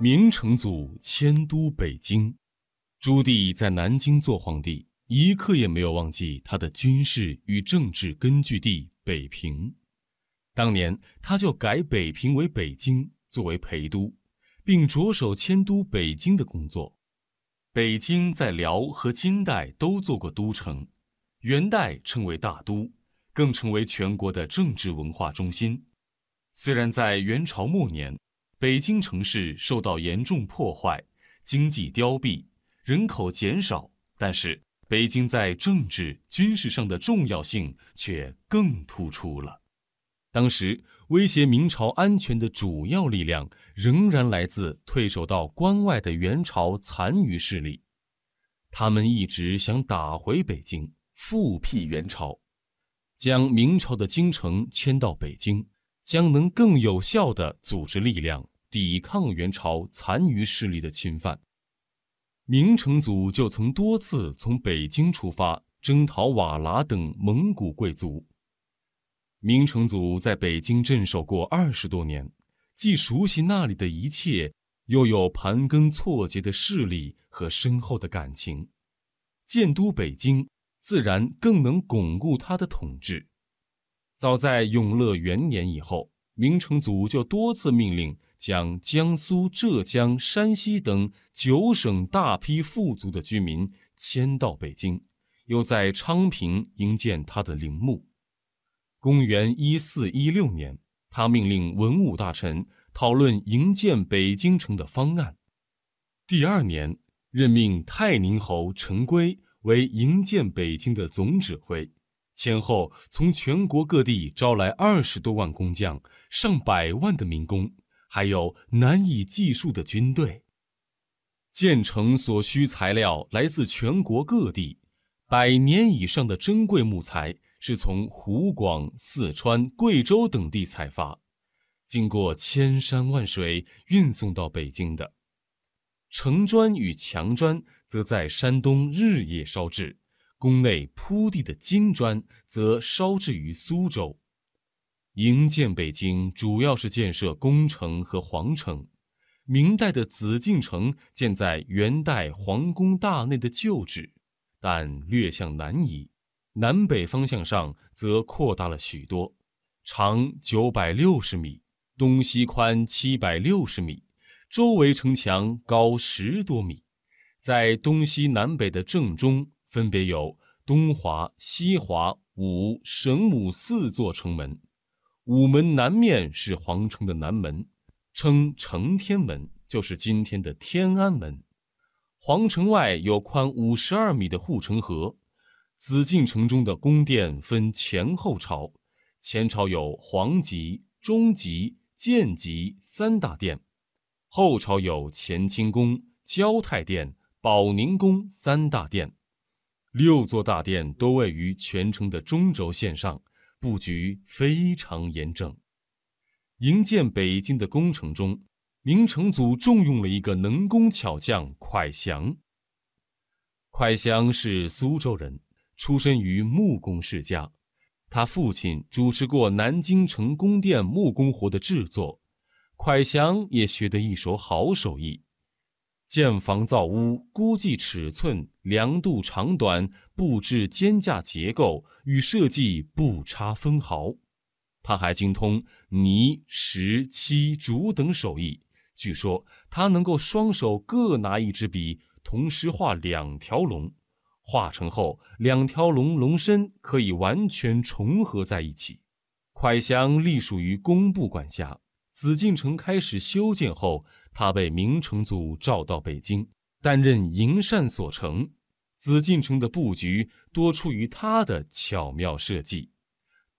明成祖迁都北京，朱棣在南京做皇帝，一刻也没有忘记他的军事与政治根据地北平。当年他就改北平为北京，作为陪都，并着手迁都北京的工作。北京在辽和金代都做过都城，元代称为大都，更成为全国的政治文化中心。虽然在元朝末年，北京城市受到严重破坏，经济凋敝，人口减少，但是北京在政治、军事上的重要性却更突出了。当时威胁明朝安全的主要力量仍然来自退守到关外的元朝残余势力，他们一直想打回北京，复辟元朝，将明朝的京城迁到北京。将能更有效地组织力量抵抗元朝残余势力的侵犯。明成祖就曾多次从北京出发征讨瓦剌等蒙古贵族。明成祖在北京镇守过二十多年，既熟悉那里的一切，又有盘根错节的势力和深厚的感情，建都北京，自然更能巩固他的统治。早在永乐元年以后，明成祖就多次命令将江苏、浙江、山西等九省大批富足的居民迁到北京，又在昌平营建他的陵墓。公元一四一六年，他命令文武大臣讨论营建北京城的方案。第二年，任命泰宁侯陈规为营建北京的总指挥。前后从全国各地招来二十多万工匠，上百万的民工，还有难以计数的军队。建成所需材料来自全国各地，百年以上的珍贵木材是从湖广、四川、贵州等地采发，经过千山万水运送到北京的。城砖与墙砖则在山东日夜烧制。宫内铺地的金砖则烧制于苏州。营建北京主要是建设宫城和皇城。明代的紫禁城建在元代皇宫大内的旧址，但略向南移，南北方向上则扩大了许多，长九百六十米，东西宽七百六十米，周围城墙高十多米，在东西南北的正中。分别有东华、西华、武、神武四座城门，午门南面是皇城的南门，称承天门，就是今天的天安门。皇城外有宽五十二米的护城河。紫禁城中的宫殿分前后朝，前朝有皇极、中极、建极三大殿，后朝有乾清宫、交泰殿、保宁宫三大殿。六座大殿都位于全城的中轴线上，布局非常严整。营建北京的工程中，明成祖重用了一个能工巧匠蒯祥。蒯祥是苏州人，出身于木工世家，他父亲主持过南京城宫殿木工活的制作，蒯祥也学得一手好手艺。建房造屋，估计尺寸、量度长短、布置间架结构与设计不差分毫。他还精通泥、石、漆、竹等手艺。据说他能够双手各拿一支笔，同时画两条龙。画成后，两条龙龙身可以完全重合在一起。蒯祥隶属于工部管辖。紫禁城开始修建后，他被明成祖召到北京，担任营缮所丞。紫禁城的布局多出于他的巧妙设计。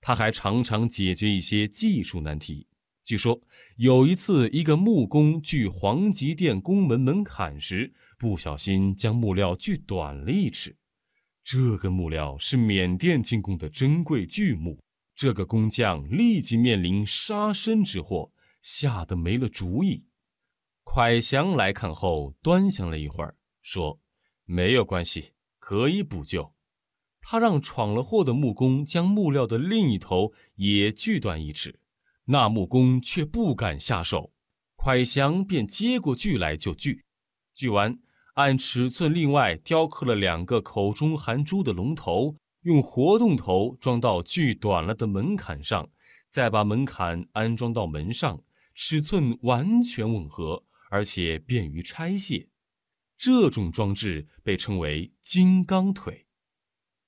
他还常常解决一些技术难题。据说有一次，一个木工锯皇极殿宫门门槛时，不小心将木料锯短了一尺。这个木料是缅甸进贡的珍贵巨木，这个工匠立即面临杀身之祸。吓得没了主意。蒯祥来看后，端详了一会儿，说：“没有关系，可以补救。”他让闯了祸的木工将木料的另一头也锯断一尺，那木工却不敢下手。蒯祥便接过锯来就锯，锯完按尺寸另外雕刻了两个口中含珠的龙头，用活动头装到锯短了的门槛上，再把门槛安装到门上，尺寸完全吻合，而且便于拆卸。这种装置被称为“金刚腿”。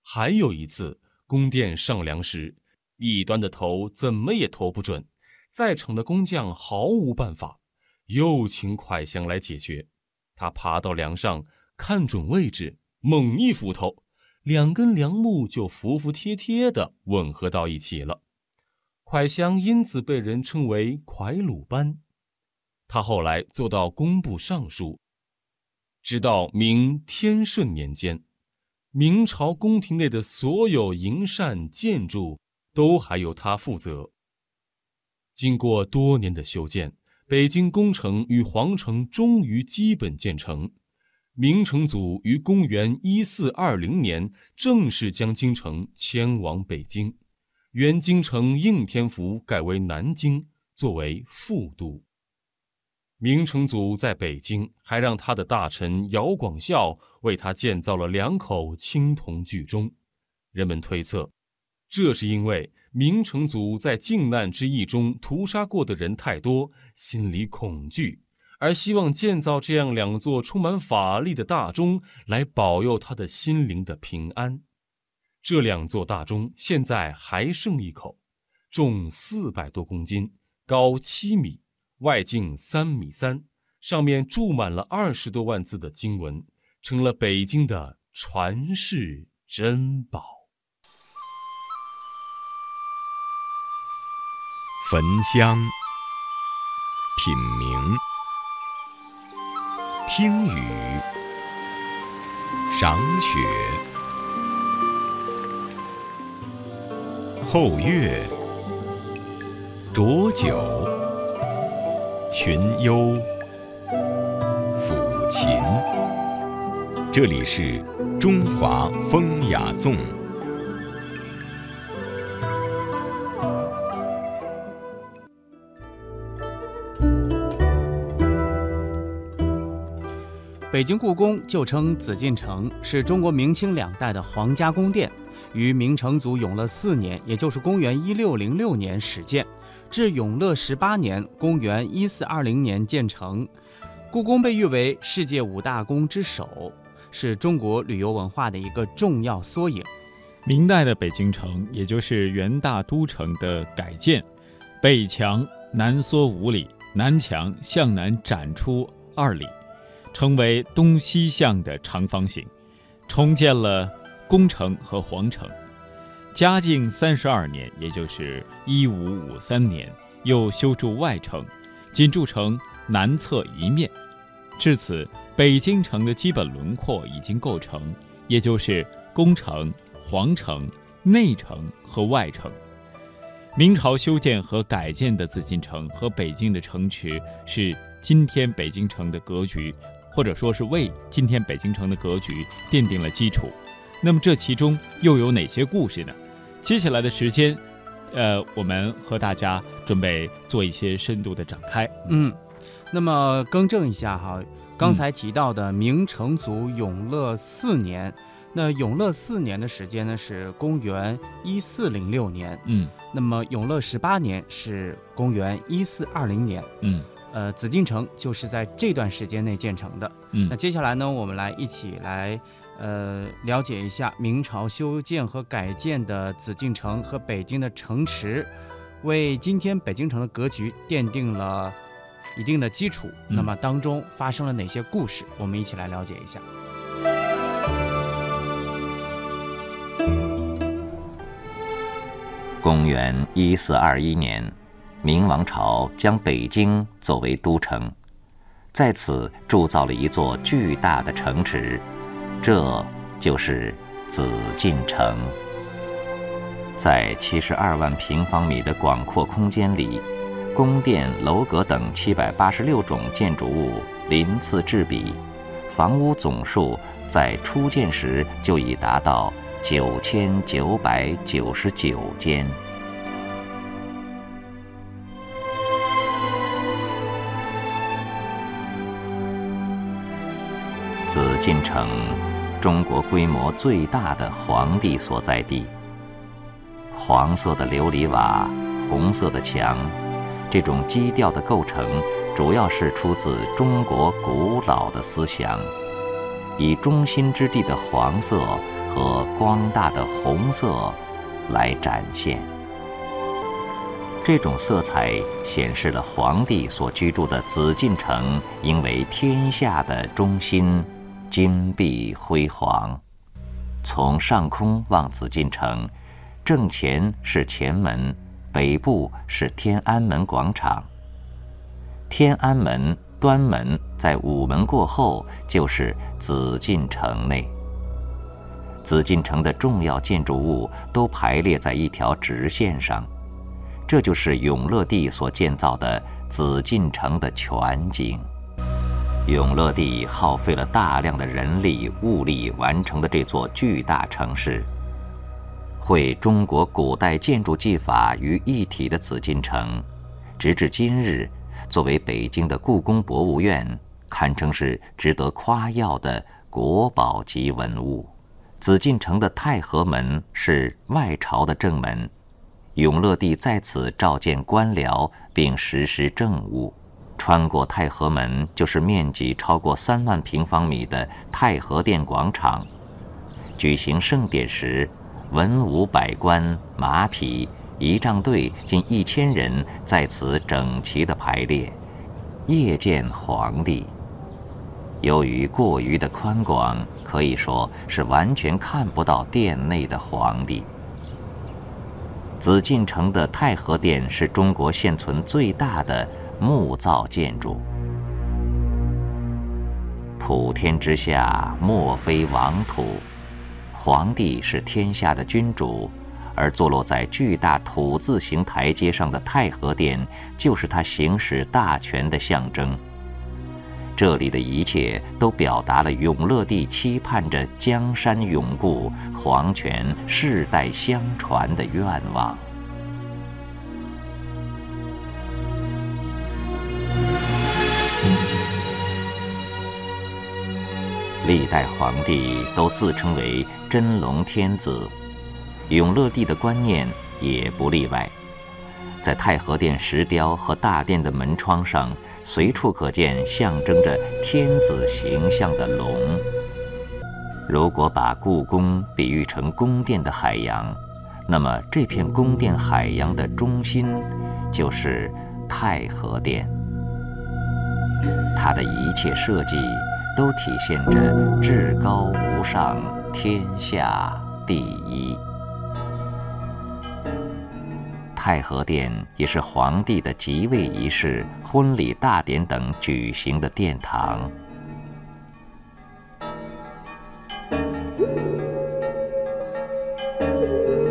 还有一次，宫殿上梁时，一端的头怎么也头不准，在场的工匠毫无办法，又请蒯祥来解决。他爬到梁上，看准位置，猛一斧头，两根梁木就服服帖帖地吻合到一起了。蒯祥因此被人称为“蒯鲁班”。他后来做到工部尚书。直到明天顺年间，明朝宫廷内的所有营缮建筑都还由他负责。经过多年的修建，北京宫城与皇城终于基本建成。明成祖于公元一四二零年正式将京城迁往北京，原京城应天府改为南京，作为副都。明成祖在北京还让他的大臣姚广孝为他建造了两口青铜巨钟，人们推测，这是因为明成祖在靖难之役中屠杀过的人太多，心里恐惧，而希望建造这样两座充满法力的大钟来保佑他的心灵的平安。这两座大钟现在还剩一口，重四百多公斤，高七米。外径三米三，上面注满了二十多万字的经文，成了北京的传世珍宝。焚香、品茗、听雨、赏雪、后月、浊酒。寻幽抚琴，这里是中华风雅颂。北京故宫旧称紫禁城，是中国明清两代的皇家宫殿，于明成祖永乐四年，也就是公元一六零六年始建。至永乐十八年（公元一四二零年）建成，故宫被誉为世界五大宫之首，是中国旅游文化的一个重要缩影。明代的北京城，也就是元大都城的改建，北墙南缩五里，南墙向南展出二里，成为东西向的长方形，重建了宫城和皇城。嘉靖三十二年，也就是一五五三年，又修筑外城，仅筑成南侧一面。至此，北京城的基本轮廓已经构成，也就是宫城、皇城、内城和外城。明朝修建和改建的紫禁城和北京的城池，是今天北京城的格局，或者说是为今天北京城的格局奠定了基础。那么这其中又有哪些故事呢？接下来的时间，呃，我们和大家准备做一些深度的展开。嗯，那么更正一下哈，刚才提到的明成祖永乐四年，那永乐四年的时间呢是公元一四零六年。嗯，那么永乐十八年是公元一四二零年。嗯，呃，紫禁城就是在这段时间内建成的。嗯，那接下来呢，我们来一起来。呃，了解一下明朝修建和改建的紫禁城和北京的城池，为今天北京城的格局奠定了一定的基础。那么当中发生了哪些故事？我们一起来了解一下。公元一四二一年，明王朝将北京作为都城，在此铸造了一座巨大的城池。这就是紫禁城，在七十二万平方米的广阔空间里，宫殿、楼阁等七百八十六种建筑物鳞次栉比，房屋总数在初建时就已达到九千九百九十九间。紫禁城，中国规模最大的皇帝所在地。黄色的琉璃瓦，红色的墙，这种基调的构成，主要是出自中国古老的思想，以中心之地的黄色和光大的红色来展现。这种色彩显示了皇帝所居住的紫禁城应为天下的中心，金碧辉煌。从上空望紫禁城。正前是前门，北部是天安门广场。天安门、端门在午门过后就是紫禁城内。紫禁城的重要建筑物都排列在一条直线上，这就是永乐帝所建造的紫禁城的全景。永乐帝耗费了大量的人力物力完成的这座巨大城市。汇中国古代建筑技法于一体的紫禁城，直至今日，作为北京的故宫博物院，堪称是值得夸耀的国宝级文物。紫禁城的太和门是外朝的正门，永乐帝在此召见官僚并实施政务。穿过太和门，就是面积超过三万平方米的太和殿广场。举行盛典时。文武百官、马匹、仪仗队近一千人在此整齐地排列，夜见皇帝。由于过于的宽广，可以说是完全看不到殿内的皇帝。紫禁城的太和殿是中国现存最大的木造建筑。普天之下，莫非王土。皇帝是天下的君主，而坐落在巨大土字形台阶上的太和殿，就是他行使大权的象征。这里的一切都表达了永乐帝期盼着江山永固、皇权世代相传的愿望。历代皇帝都自称为真龙天子，永乐帝的观念也不例外。在太和殿石雕和大殿的门窗上，随处可见象征着天子形象的龙。如果把故宫比喻成宫殿的海洋，那么这片宫殿海洋的中心就是太和殿。它的一切设计。都体现着至高无上、天下第一。太和殿也是皇帝的即位仪式、婚礼大典等举行的殿堂。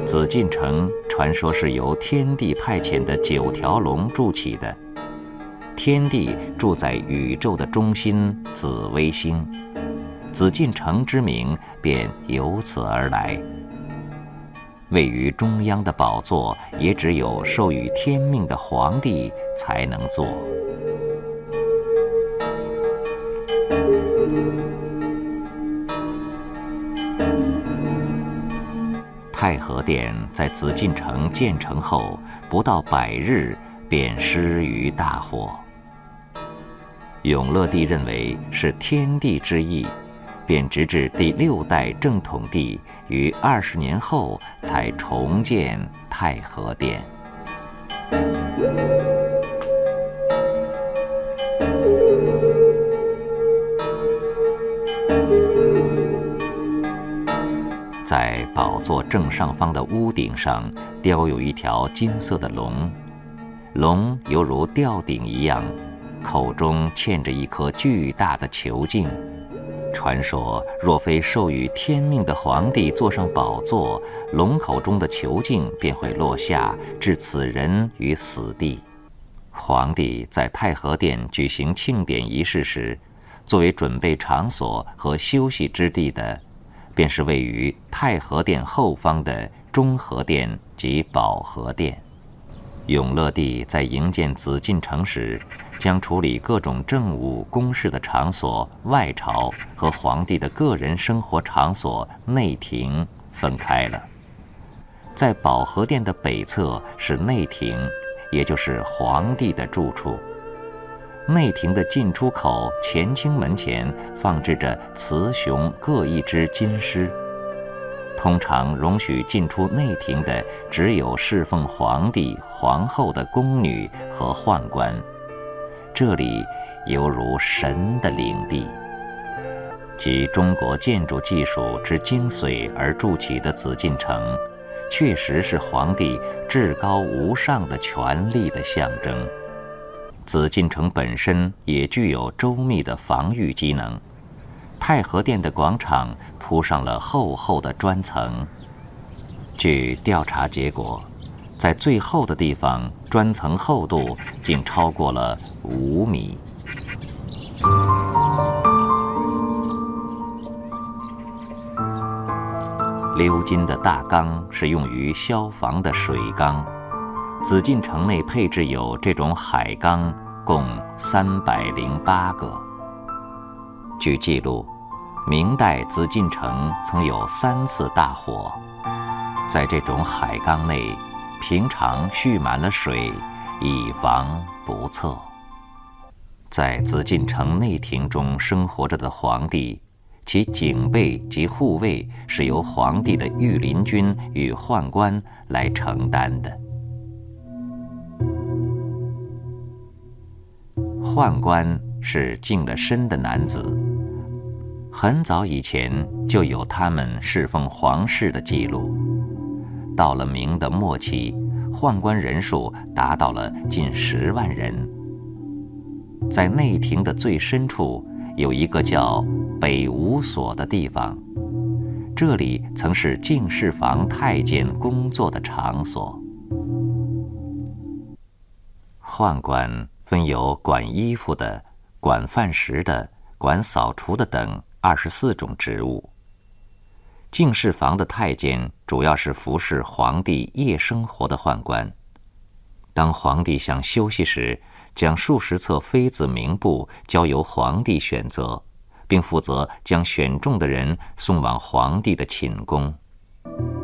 紫禁城传说是由天帝派遣的九条龙筑起的。天地住在宇宙的中心紫微星，紫禁城之名便由此而来。位于中央的宝座，也只有授予天命的皇帝才能坐。太和殿在紫禁城建成后不到百日，便失于大火。永乐帝认为是天地之意，便直至第六代正统帝于二十年后才重建太和殿。在宝座正上方的屋顶上雕有一条金色的龙，龙犹如吊顶一样。口中嵌着一颗巨大的球镜，传说若非授予天命的皇帝坐上宝座，龙口中的球镜便会落下，置此人于死地。皇帝在太和殿举行庆典仪式时，作为准备场所和休息之地的，便是位于太和殿后方的中和殿及保和殿。永乐帝在营建紫禁城时，将处理各种政务公事的场所外朝和皇帝的个人生活场所内廷分开了。在保和殿的北侧是内廷，也就是皇帝的住处。内廷的进出口乾清门前放置着雌雄各一只金狮。通常容许进出内廷的只有侍奉皇帝、皇后的宫女和宦官。这里犹如神的领地，集中国建筑技术之精髓而筑起的紫禁城，确实是皇帝至高无上的权力的象征。紫禁城本身也具有周密的防御机能。太和殿的广场铺上了厚厚的砖层。据调查结果，在最厚的地方，砖层厚度竟超过了五米。鎏金的大缸是用于消防的水缸。紫禁城内配置有这种海缸，共三百零八个。据记录，明代紫禁城曾有三次大火。在这种海缸内，平常蓄满了水，以防不测。在紫禁城内廷中生活着的皇帝，其警备及护卫是由皇帝的御林军与宦官来承担的。宦官是净了身的男子。很早以前就有他们侍奉皇室的记录。到了明的末期，宦官人数达到了近十万人。在内廷的最深处有一个叫北五所的地方，这里曾是敬事房太监工作的场所。宦官分有管衣服的、管饭食的、管扫除的等。二十四种职务。敬事房的太监主要是服侍皇帝夜生活的宦官。当皇帝想休息时，将数十册妃子名簿交由皇帝选择，并负责将选中的人送往皇帝的寝宫。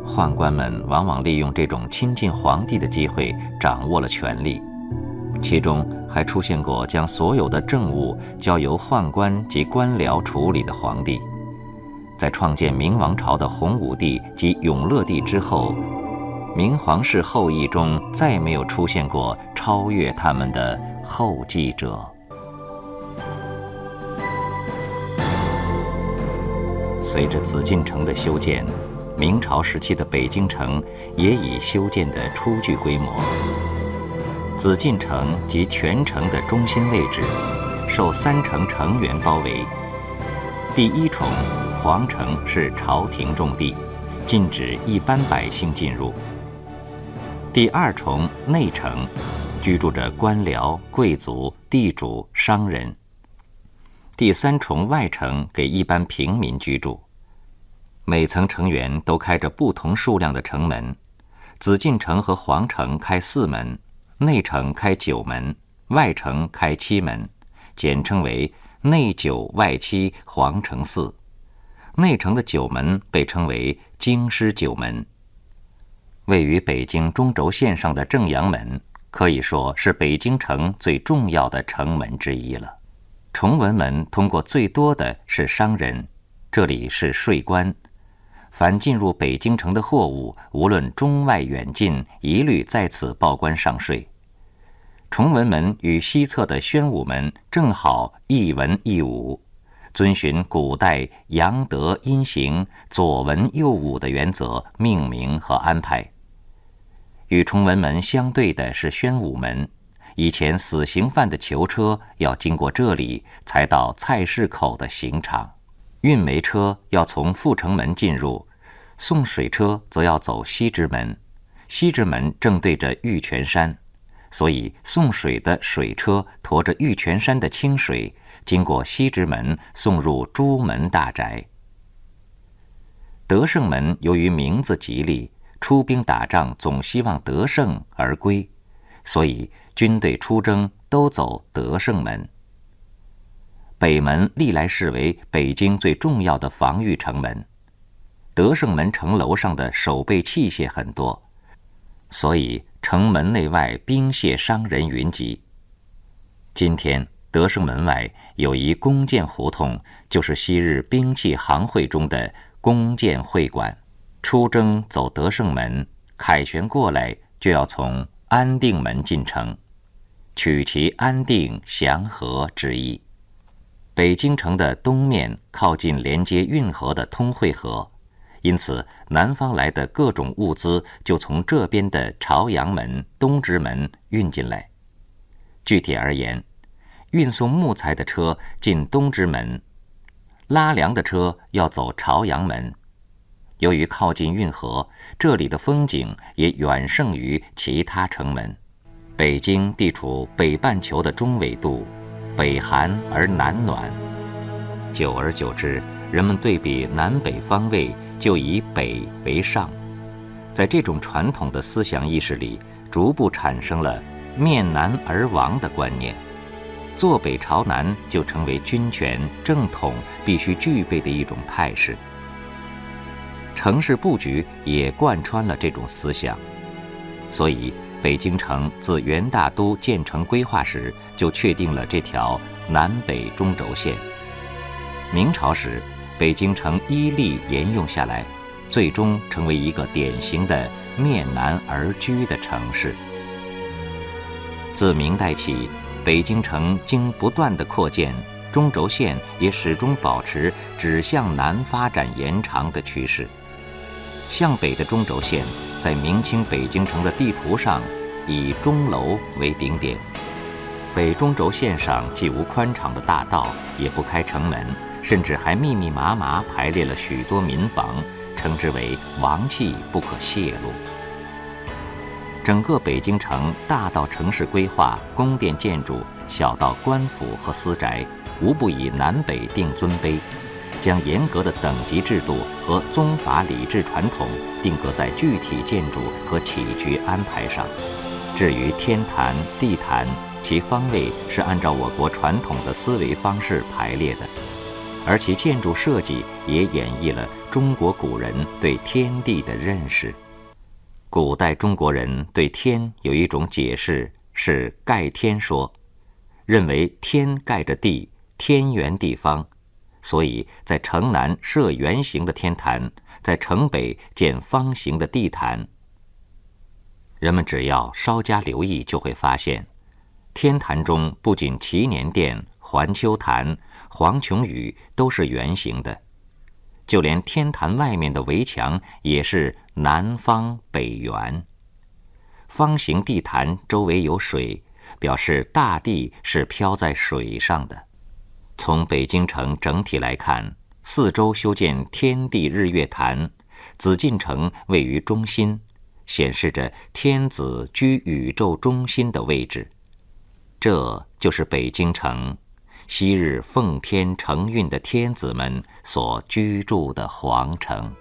宦官们往往利用这种亲近皇帝的机会，掌握了权力。其中还出现过将所有的政务交由宦官及官僚处理的皇帝。在创建明王朝的洪武帝及永乐帝之后，明皇室后裔中再没有出现过超越他们的后继者。随着紫禁城的修建，明朝时期的北京城也已修建的初具规模。紫禁城及全城的中心位置，受三城城垣包围。第一重，皇城是朝廷重地，禁止一般百姓进入。第二重内城，居住着官僚、贵族、地主、商人。第三重外城给一般平民居住。每层城垣都开着不同数量的城门，紫禁城和皇城开四门。内城开九门，外城开七门，简称为内九外七，皇城四。内城的九门被称为京师九门。位于北京中轴线上的正阳门，可以说是北京城最重要的城门之一了。崇文门通过最多的是商人，这里是税关。凡进入北京城的货物，无论中外远近，一律在此报关上税。崇文门与西侧的宣武门正好一文一武，遵循古代阳德阴行、左文右武的原则命名和安排。与崇文门相对的是宣武门，以前死刑犯的囚车要经过这里才到菜市口的刑场。运煤车要从阜成门进入，送水车则要走西直门。西直门正对着玉泉山，所以送水的水车驮着玉泉山的清水，经过西直门送入朱门大宅。德胜门由于名字吉利，出兵打仗总希望得胜而归，所以军队出征都走德胜门。北门历来视为北京最重要的防御城门，德胜门城楼上的守备器械很多，所以城门内外兵械商人云集。今天德胜门外有一弓箭胡同，就是昔日兵器行会中的弓箭会馆。出征走德胜门，凯旋过来就要从安定门进城，取其安定祥和之意。北京城的东面靠近连接运河的通惠河，因此南方来的各种物资就从这边的朝阳门、东直门运进来。具体而言，运送木材的车进东直门，拉粮的车要走朝阳门。由于靠近运河，这里的风景也远胜于其他城门。北京地处北半球的中纬度。北寒而南暖，久而久之，人们对比南北方位就以北为上。在这种传统的思想意识里，逐步产生了面南而亡的观念，坐北朝南就成为军权正统必须具备的一种态势。城市布局也贯穿了这种思想，所以。北京城自元大都建成规划时就确定了这条南北中轴线。明朝时，北京城依例沿用下来，最终成为一个典型的面南而居的城市。自明代起，北京城经不断的扩建，中轴线也始终保持只向南发展延长的趋势。向北的中轴线。在明清北京城的地图上，以钟楼为顶点。北中轴线上既无宽敞的大道，也不开城门，甚至还密密麻麻排列了许多民房，称之为王气不可泄露。整个北京城，大到城市规划、宫殿建筑，小到官府和私宅，无不以南北定尊卑。将严格的等级制度和宗法礼制传统定格在具体建筑和起居安排上。至于天坛、地坛，其方位是按照我国传统的思维方式排列的，而其建筑设计也演绎了中国古人对天地的认识。古代中国人对天有一种解释是盖天说，认为天盖着地，天圆地方。所以在城南设圆形的天坛，在城北建方形的地坛。人们只要稍加留意，就会发现，天坛中不仅祈年殿、环丘坛、黄琼宇都是圆形的，就连天坛外面的围墙也是南方北圆。方形地坛周围有水，表示大地是飘在水上的。从北京城整体来看，四周修建天地日月坛，紫禁城位于中心，显示着天子居宇宙中心的位置。这就是北京城，昔日奉天承运的天子们所居住的皇城。